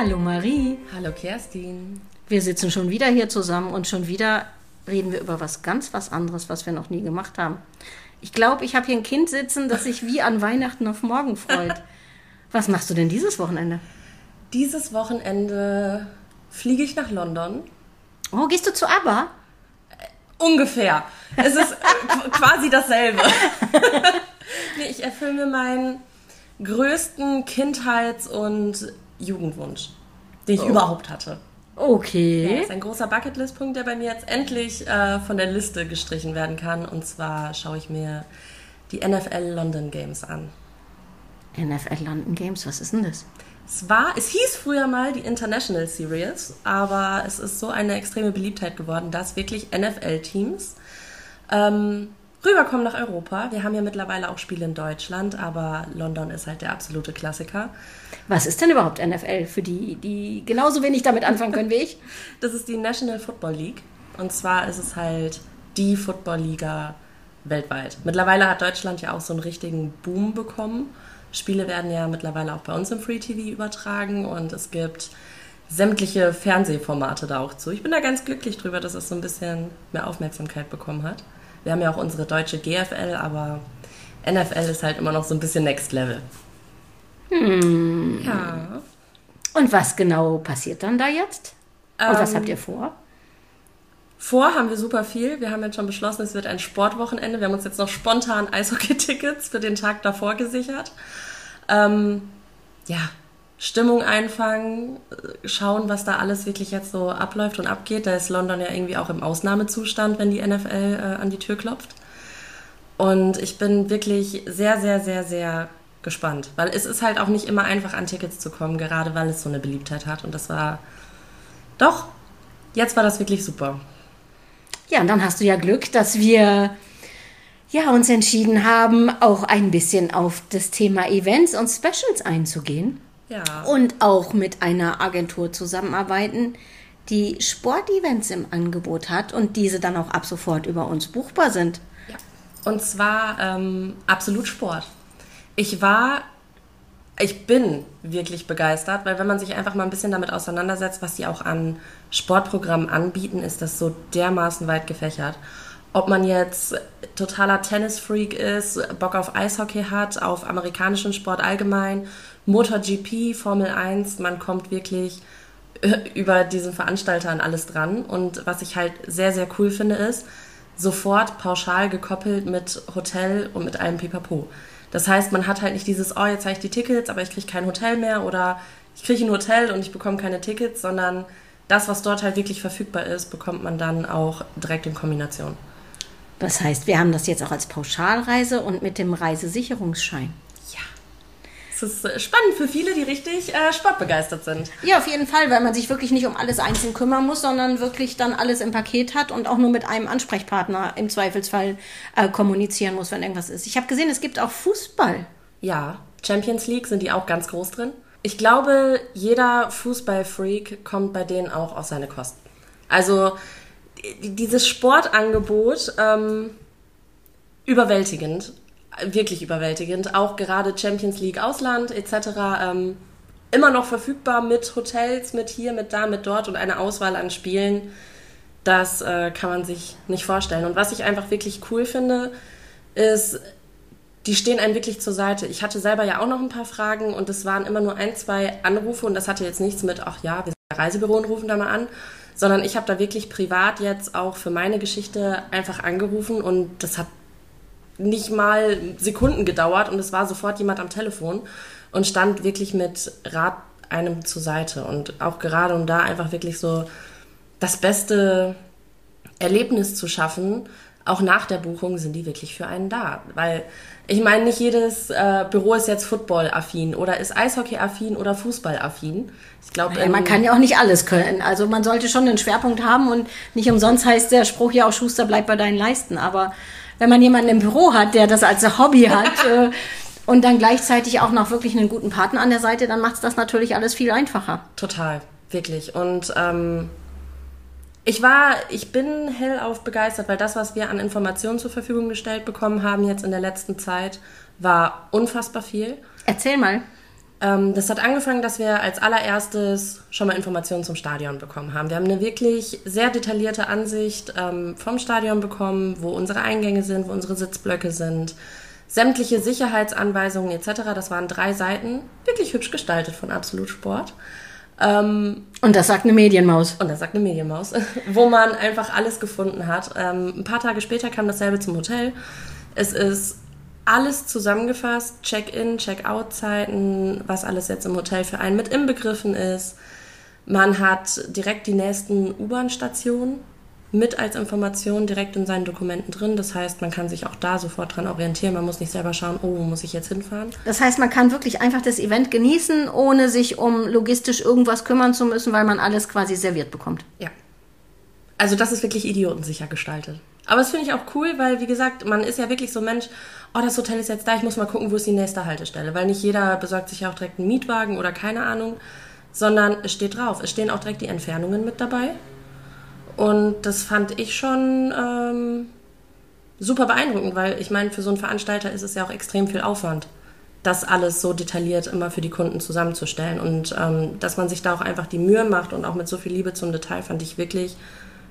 Hallo Marie. Hallo Kerstin. Wir sitzen schon wieder hier zusammen und schon wieder reden wir über was ganz was anderes, was wir noch nie gemacht haben. Ich glaube, ich habe hier ein Kind sitzen, das sich wie an Weihnachten auf morgen freut. Was machst du denn dieses Wochenende? Dieses Wochenende fliege ich nach London. Oh, gehst du zu ABBA? Ungefähr. Es ist äh, quasi dasselbe. nee, ich erfülle mir meinen größten Kindheits- und Jugendwunsch, den ich oh. überhaupt hatte. Okay. Das ist ein großer Bucketlist-Punkt, der bei mir jetzt endlich äh, von der Liste gestrichen werden kann. Und zwar schaue ich mir die NFL London Games an. NFL London Games, was ist denn das? Es war, es hieß früher mal die International Series, aber es ist so eine extreme Beliebtheit geworden, dass wirklich NFL-Teams ähm, rüberkommen nach Europa. Wir haben ja mittlerweile auch Spiele in Deutschland, aber London ist halt der absolute Klassiker. Was ist denn überhaupt NFL für die, die genauso wenig damit anfangen können wie ich? Das ist die National Football League. Und zwar ist es halt die Football-Liga weltweit. Mittlerweile hat Deutschland ja auch so einen richtigen Boom bekommen. Spiele werden ja mittlerweile auch bei uns im Free TV übertragen und es gibt sämtliche Fernsehformate da auch zu. Ich bin da ganz glücklich drüber, dass es so ein bisschen mehr Aufmerksamkeit bekommen hat. Wir haben ja auch unsere deutsche GFL, aber NFL ist halt immer noch so ein bisschen Next Level. Hm. Ja. Und was genau passiert dann da jetzt? Und ähm, was habt ihr vor? Vor haben wir super viel. Wir haben jetzt schon beschlossen, es wird ein Sportwochenende. Wir haben uns jetzt noch spontan Eishockey-Tickets für den Tag davor gesichert. Ähm, ja, Stimmung einfangen, schauen, was da alles wirklich jetzt so abläuft und abgeht. Da ist London ja irgendwie auch im Ausnahmezustand, wenn die NFL äh, an die Tür klopft. Und ich bin wirklich sehr, sehr, sehr, sehr gespannt, weil es ist halt auch nicht immer einfach an Tickets zu kommen, gerade weil es so eine Beliebtheit hat. Und das war doch, jetzt war das wirklich super. Ja, und dann hast du ja Glück, dass wir ja, uns entschieden haben, auch ein bisschen auf das Thema Events und Specials einzugehen. Ja. Und auch mit einer Agentur zusammenarbeiten, die Sportevents im Angebot hat und diese dann auch ab sofort über uns buchbar sind. Ja. Und zwar ähm, absolut Sport. Ich war, ich bin wirklich begeistert, weil wenn man sich einfach mal ein bisschen damit auseinandersetzt, was die auch an Sportprogrammen anbieten, ist das so dermaßen weit gefächert ob man jetzt totaler Tennisfreak ist, Bock auf Eishockey hat, auf amerikanischen Sport allgemein, MotoGP, Formel 1, man kommt wirklich über diesen Veranstalter an alles dran. Und was ich halt sehr, sehr cool finde, ist, sofort pauschal gekoppelt mit Hotel und mit allem Pipapo. Das heißt, man hat halt nicht dieses, oh, jetzt habe ich die Tickets, aber ich kriege kein Hotel mehr oder ich kriege ein Hotel und ich bekomme keine Tickets, sondern das, was dort halt wirklich verfügbar ist, bekommt man dann auch direkt in Kombination. Das heißt, wir haben das jetzt auch als Pauschalreise und mit dem Reisesicherungsschein. Ja. Das ist äh, spannend für viele, die richtig äh, sportbegeistert sind. Ja, auf jeden Fall, weil man sich wirklich nicht um alles einzeln kümmern muss, sondern wirklich dann alles im Paket hat und auch nur mit einem Ansprechpartner im Zweifelsfall äh, kommunizieren muss, wenn irgendwas ist. Ich habe gesehen, es gibt auch Fußball. Ja, Champions League sind die auch ganz groß drin. Ich glaube, jeder Fußballfreak kommt bei denen auch auf seine Kosten. Also dieses Sportangebot ähm, überwältigend, wirklich überwältigend. Auch gerade Champions League Ausland etc. Ähm, immer noch verfügbar mit Hotels, mit hier, mit da, mit dort und eine Auswahl an Spielen. Das äh, kann man sich nicht vorstellen. Und was ich einfach wirklich cool finde, ist, die stehen einem wirklich zur Seite. Ich hatte selber ja auch noch ein paar Fragen und es waren immer nur ein, zwei Anrufe und das hatte jetzt nichts mit, ach ja, wir sind Reisebüro und rufen da mal an, sondern ich habe da wirklich privat jetzt auch für meine Geschichte einfach angerufen und das hat nicht mal Sekunden gedauert und es war sofort jemand am Telefon und stand wirklich mit Rat einem zur Seite und auch gerade um da einfach wirklich so das beste Erlebnis zu schaffen, auch nach der Buchung sind die wirklich für einen da, weil ich meine, nicht jedes äh, Büro ist jetzt Football-affin oder ist Eishockey-affin oder Fußball-affin. Ich glaube, ja, man kann ja auch nicht alles können. Also man sollte schon einen Schwerpunkt haben und nicht umsonst heißt der Spruch ja auch Schuster bleibt bei deinen Leisten. Aber wenn man jemanden im Büro hat, der das als Hobby hat äh, und dann gleichzeitig auch noch wirklich einen guten Partner an der Seite, dann macht es das natürlich alles viel einfacher. Total, wirklich. Und ähm, ich war, ich bin hellauf begeistert, weil das, was wir an Informationen zur Verfügung gestellt bekommen haben jetzt in der letzten Zeit, war unfassbar viel. Erzähl mal. Ähm, das hat angefangen, dass wir als allererstes schon mal Informationen zum Stadion bekommen haben. Wir haben eine wirklich sehr detaillierte Ansicht ähm, vom Stadion bekommen, wo unsere Eingänge sind, wo unsere Sitzblöcke sind, sämtliche Sicherheitsanweisungen etc. Das waren drei Seiten, wirklich hübsch gestaltet von Absolut Sport. Ähm, und das sagt eine Medienmaus. Und das sagt eine Medienmaus, wo man einfach alles gefunden hat. Ähm, ein paar Tage später kam dasselbe zum Hotel. Es ist alles zusammengefasst, Check-in, Check-out-Zeiten, was alles jetzt im Hotel für einen mit inbegriffen ist. Man hat direkt die nächsten U-Bahn-Stationen mit als Information direkt in seinen Dokumenten drin. Das heißt, man kann sich auch da sofort dran orientieren. Man muss nicht selber schauen, oh, muss ich jetzt hinfahren. Das heißt, man kann wirklich einfach das Event genießen, ohne sich um logistisch irgendwas kümmern zu müssen, weil man alles quasi serviert bekommt. Ja. Also das ist wirklich idiotensicher gestaltet. Aber das finde ich auch cool, weil, wie gesagt, man ist ja wirklich so Mensch, oh, das Hotel ist jetzt da, ich muss mal gucken, wo ist die nächste Haltestelle. Weil nicht jeder besorgt sich ja auch direkt einen Mietwagen oder keine Ahnung, sondern es steht drauf. Es stehen auch direkt die Entfernungen mit dabei. Und das fand ich schon ähm, super beeindruckend, weil ich meine, für so einen Veranstalter ist es ja auch extrem viel Aufwand, das alles so detailliert immer für die Kunden zusammenzustellen. Und ähm, dass man sich da auch einfach die Mühe macht und auch mit so viel Liebe zum Detail, fand ich wirklich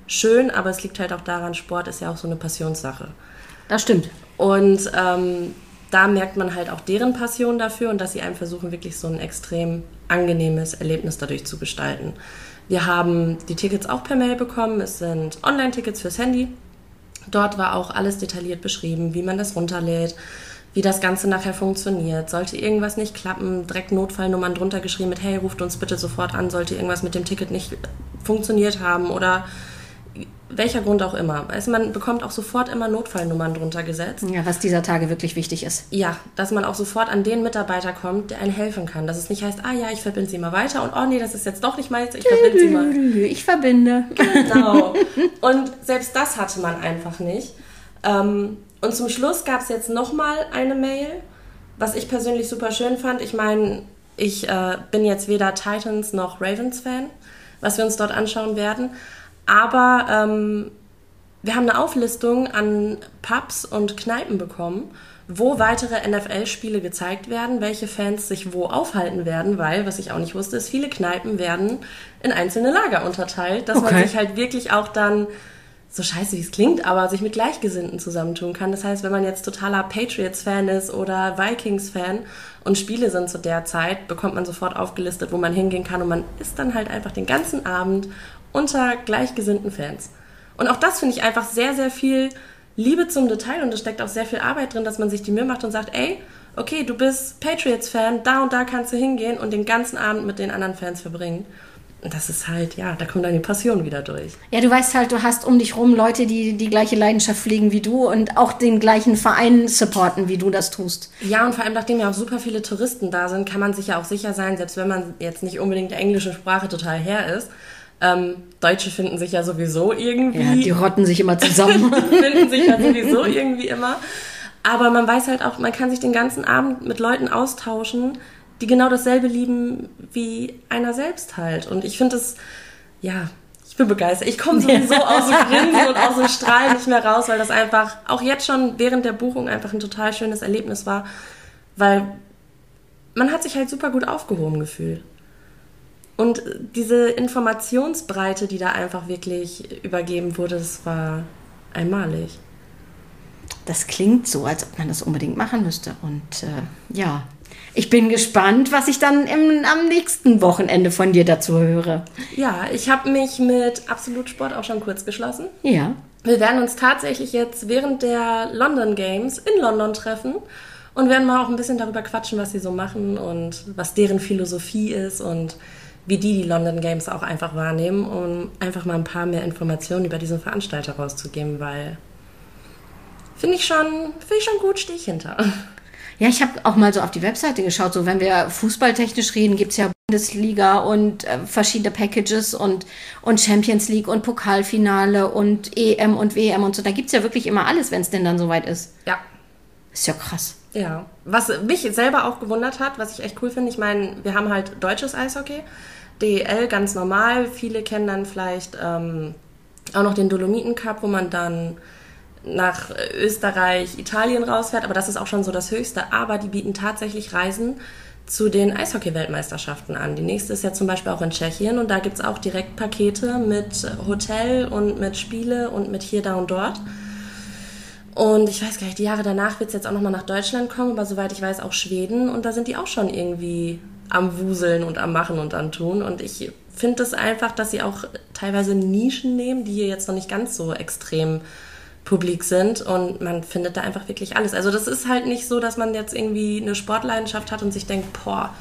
schön. Aber es liegt halt auch daran, Sport ist ja auch so eine Passionssache. Das stimmt. Und ähm, da merkt man halt auch deren Passion dafür und dass sie einem versuchen, wirklich so ein extrem angenehmes Erlebnis dadurch zu gestalten. Wir haben die Tickets auch per Mail bekommen. Es sind Online-Tickets fürs Handy. Dort war auch alles detailliert beschrieben, wie man das runterlädt, wie das Ganze nachher funktioniert. Sollte irgendwas nicht klappen, direkt Notfallnummern drunter geschrieben mit, hey, ruft uns bitte sofort an, sollte irgendwas mit dem Ticket nicht funktioniert haben oder welcher Grund auch immer. Also man bekommt auch sofort immer Notfallnummern drunter gesetzt. Ja, was dieser Tage wirklich wichtig ist. Ja, dass man auch sofort an den Mitarbeiter kommt, der einem helfen kann. Dass es nicht heißt, ah ja, ich verbinde sie mal weiter und oh nee, das ist jetzt doch nicht meins, ich verbinde sie mal. Ich verbinde. Genau. Und selbst das hatte man einfach nicht. Ähm, und zum Schluss gab es jetzt nochmal eine Mail, was ich persönlich super schön fand. Ich meine, ich äh, bin jetzt weder Titans noch Ravens Fan, was wir uns dort anschauen werden. Aber ähm, wir haben eine Auflistung an Pubs und Kneipen bekommen, wo weitere NFL-Spiele gezeigt werden, welche Fans sich wo aufhalten werden, weil, was ich auch nicht wusste, ist, viele Kneipen werden in einzelne Lager unterteilt, dass okay. man sich halt wirklich auch dann so scheiße wie es klingt, aber sich mit Gleichgesinnten zusammentun kann. Das heißt, wenn man jetzt totaler Patriots-Fan ist oder Vikings-Fan und Spiele sind zu der Zeit, bekommt man sofort aufgelistet, wo man hingehen kann und man ist dann halt einfach den ganzen Abend unter gleichgesinnten Fans. Und auch das finde ich einfach sehr, sehr viel Liebe zum Detail und es steckt auch sehr viel Arbeit drin, dass man sich die Mühe macht und sagt, ey, okay, du bist Patriots-Fan, da und da kannst du hingehen und den ganzen Abend mit den anderen Fans verbringen. Und das ist halt, ja, da kommt dann die Passion wieder durch. Ja, du weißt halt, du hast um dich rum Leute, die die gleiche Leidenschaft pflegen wie du und auch den gleichen Verein supporten, wie du das tust. Ja, und vor allem, nachdem ja auch super viele Touristen da sind, kann man sich ja auch sicher sein, selbst wenn man jetzt nicht unbedingt der englischen Sprache total her ist, ähm, Deutsche finden sich ja sowieso irgendwie. Ja, die rotten sich immer zusammen. finden sich ja sowieso irgendwie immer. Aber man weiß halt auch, man kann sich den ganzen Abend mit Leuten austauschen, die genau dasselbe lieben wie einer selbst halt. Und ich finde es, ja, ich bin begeistert. Ich komme sowieso aus dem Grinsen und aus dem Strahlen nicht mehr raus, weil das einfach auch jetzt schon während der Buchung einfach ein total schönes Erlebnis war, weil man hat sich halt super gut aufgehoben gefühlt. Und diese Informationsbreite, die da einfach wirklich übergeben wurde, das war einmalig. Das klingt so, als ob man das unbedingt machen müsste. Und äh, ja, ich bin gespannt, was ich dann im, am nächsten Wochenende von dir dazu höre. Ja, ich habe mich mit Absolut Sport auch schon kurz geschlossen. Ja. Wir werden uns tatsächlich jetzt während der London Games in London treffen und werden mal auch ein bisschen darüber quatschen, was sie so machen und was deren Philosophie ist und wie die die London Games auch einfach wahrnehmen, um einfach mal ein paar mehr Informationen über diesen Veranstalter rauszugeben, weil finde ich schon, finde ich schon gut, stehe ich hinter. Ja, ich habe auch mal so auf die Webseite geschaut. So, wenn wir fußballtechnisch reden, gibt es ja Bundesliga und äh, verschiedene Packages und, und Champions League und Pokalfinale und EM und WM und so. Da gibt es ja wirklich immer alles, wenn es denn dann soweit ist. Ja. Ist ja krass. Ja. Was mich selber auch gewundert hat, was ich echt cool finde, ich meine, wir haben halt deutsches Eishockey. DEL ganz normal. Viele kennen dann vielleicht ähm, auch noch den Dolomiten Cup, wo man dann nach Österreich, Italien rausfährt, aber das ist auch schon so das Höchste. Aber die bieten tatsächlich Reisen zu den Eishockey-Weltmeisterschaften an. Die nächste ist ja zum Beispiel auch in Tschechien und da gibt es auch direkt Pakete mit Hotel und mit Spiele und mit hier, da und dort. Und ich weiß gar nicht, die Jahre danach wird es jetzt auch nochmal nach Deutschland kommen, aber soweit ich weiß auch Schweden und da sind die auch schon irgendwie am Wuseln und am Machen und am Tun. Und ich finde es das einfach, dass sie auch teilweise Nischen nehmen, die hier jetzt noch nicht ganz so extrem publik sind und man findet da einfach wirklich alles. Also das ist halt nicht so, dass man jetzt irgendwie eine Sportleidenschaft hat und sich denkt, boah,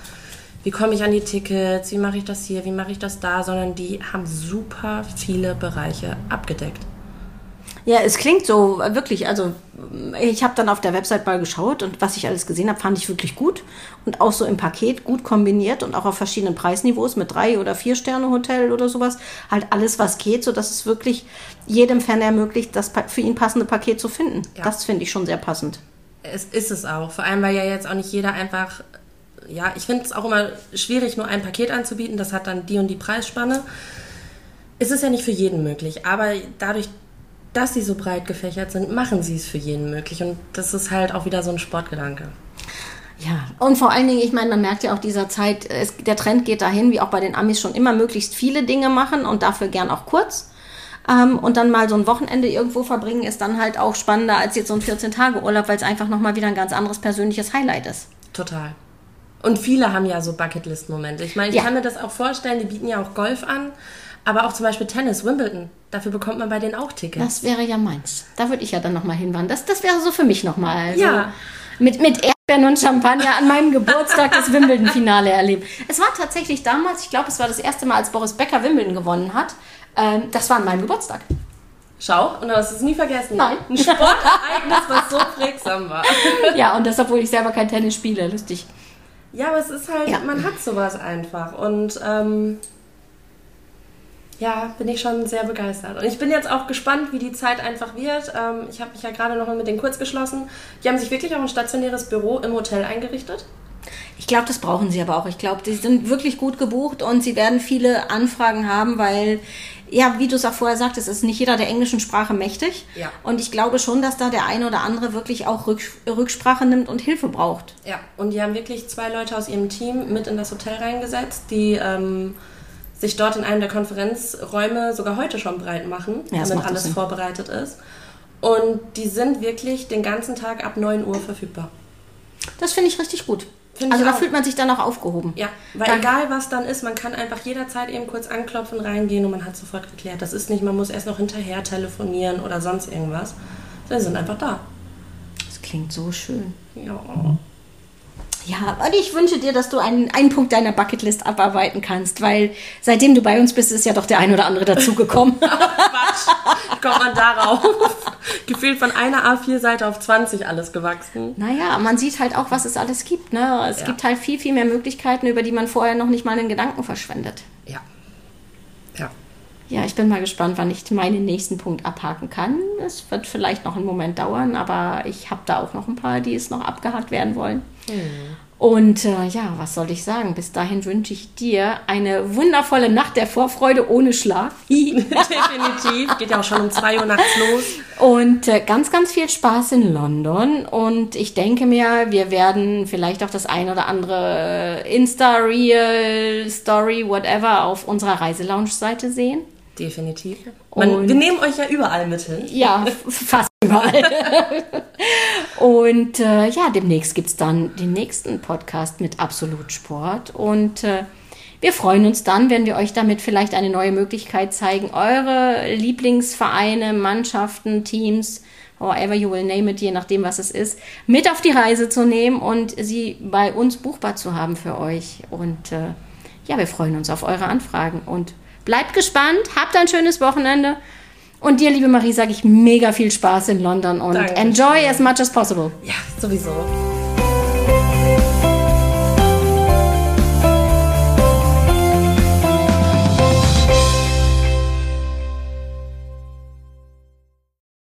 wie komme ich an die Tickets, wie mache ich das hier, wie mache ich das da, sondern die haben super viele Bereiche abgedeckt. Ja, es klingt so wirklich, also ich habe dann auf der Website mal geschaut und was ich alles gesehen habe, fand ich wirklich gut und auch so im Paket gut kombiniert und auch auf verschiedenen Preisniveaus mit drei oder vier Sterne Hotel oder sowas, halt alles was geht, so dass es wirklich jedem Fan ermöglicht, das für ihn passende Paket zu finden. Ja. Das finde ich schon sehr passend. Es ist es auch, vor allem weil ja jetzt auch nicht jeder einfach ja, ich finde es auch immer schwierig, nur ein Paket anzubieten. Das hat dann die und die Preisspanne. Es ist ja nicht für jeden möglich, aber dadurch, dass sie so breit gefächert sind, machen sie es für jeden möglich. Und das ist halt auch wieder so ein Sportgedanke. Ja, und vor allen Dingen, ich meine, man merkt ja auch dieser Zeit, es, der Trend geht dahin, wie auch bei den Amis schon immer, möglichst viele Dinge machen und dafür gern auch kurz. Ähm, und dann mal so ein Wochenende irgendwo verbringen, ist dann halt auch spannender als jetzt so ein 14-Tage-Urlaub, weil es einfach nochmal wieder ein ganz anderes persönliches Highlight ist. Total. Und viele haben ja so Bucketlist-Momente. Ich meine, ich ja. kann mir das auch vorstellen, die bieten ja auch Golf an. Aber auch zum Beispiel Tennis, Wimbledon, dafür bekommt man bei denen auch Tickets. Das wäre ja meins. Da würde ich ja dann nochmal hinwandern. Das, das wäre so für mich nochmal. Also ja. Mit, mit Erdbeeren und Champagner an meinem Geburtstag das Wimbledon-Finale erleben. Es war tatsächlich damals, ich glaube, es war das erste Mal, als Boris Becker Wimbledon gewonnen hat. Ähm, das war an meinem Geburtstag. Schau, und du hast es nie vergessen. Nein. Ein Sportereignis, was so prägsam war. Ja, und das, obwohl ich selber kein Tennis spiele. Lustig. Ja, aber es ist halt, ja. man hat sowas einfach. Und ähm, ja, bin ich schon sehr begeistert. Und ich bin jetzt auch gespannt, wie die Zeit einfach wird. Ähm, ich habe mich ja gerade noch mal mit denen kurz geschlossen. Die haben sich wirklich auch ein stationäres Büro im Hotel eingerichtet. Ich glaube, das brauchen sie aber auch. Ich glaube, die sind wirklich gut gebucht und sie werden viele Anfragen haben, weil, ja, wie du es auch vorher sagtest, ist nicht jeder der englischen Sprache mächtig. Ja. Und ich glaube schon, dass da der eine oder andere wirklich auch Rücksprache nimmt und Hilfe braucht. Ja, und die haben wirklich zwei Leute aus ihrem Team mit in das Hotel reingesetzt, die ähm, sich dort in einem der Konferenzräume sogar heute schon breit machen, ja, damit alles Sinn. vorbereitet ist. Und die sind wirklich den ganzen Tag ab 9 Uhr verfügbar. Das finde ich richtig gut. Find also da auch. fühlt man sich dann auch aufgehoben. Ja, weil dann egal was dann ist, man kann einfach jederzeit eben kurz anklopfen, reingehen und man hat sofort geklärt. Das ist nicht, man muss erst noch hinterher telefonieren oder sonst irgendwas. Sie sind einfach da. Das klingt so schön. Ja. Ja, und ich wünsche dir, dass du einen, einen Punkt deiner Bucketlist abarbeiten kannst, weil seitdem du bei uns bist, ist ja doch der ein oder andere dazugekommen. Quatsch, kommt man darauf. Gefühlt von einer A4-Seite auf 20 alles gewachsen. Naja, man sieht halt auch, was es alles gibt. Ne? Es ja. gibt halt viel, viel mehr Möglichkeiten, über die man vorher noch nicht mal einen Gedanken verschwendet. Ja. Ja. Ja, ich bin mal gespannt, wann ich meinen nächsten Punkt abhaken kann. Es wird vielleicht noch einen Moment dauern, aber ich habe da auch noch ein paar, die es noch abgehakt werden wollen. Mhm. Und äh, ja, was soll ich sagen? Bis dahin wünsche ich dir eine wundervolle Nacht der Vorfreude ohne Schlaf. Definitiv. Geht ja auch schon um 2 Uhr nachts los. Und äh, ganz, ganz viel Spaß in London. Und ich denke mir, wir werden vielleicht auch das ein oder andere Insta-Reel, Story, whatever auf unserer Reiselounge-Seite sehen. Definitiv. Man, wir nehmen euch ja überall mit hin. Ja, fast überall. und äh, ja, demnächst gibt es dann den nächsten Podcast mit Absolut Sport. Und äh, wir freuen uns dann, wenn wir euch damit vielleicht eine neue Möglichkeit zeigen, eure Lieblingsvereine, Mannschaften, Teams, however you will name it, je nachdem, was es ist, mit auf die Reise zu nehmen und sie bei uns buchbar zu haben für euch. Und äh, ja, wir freuen uns auf eure Anfragen und Bleibt gespannt, habt ein schönes Wochenende. Und dir, liebe Marie, sage ich mega viel Spaß in London und Dankeschön. enjoy as much as possible. Ja, sowieso.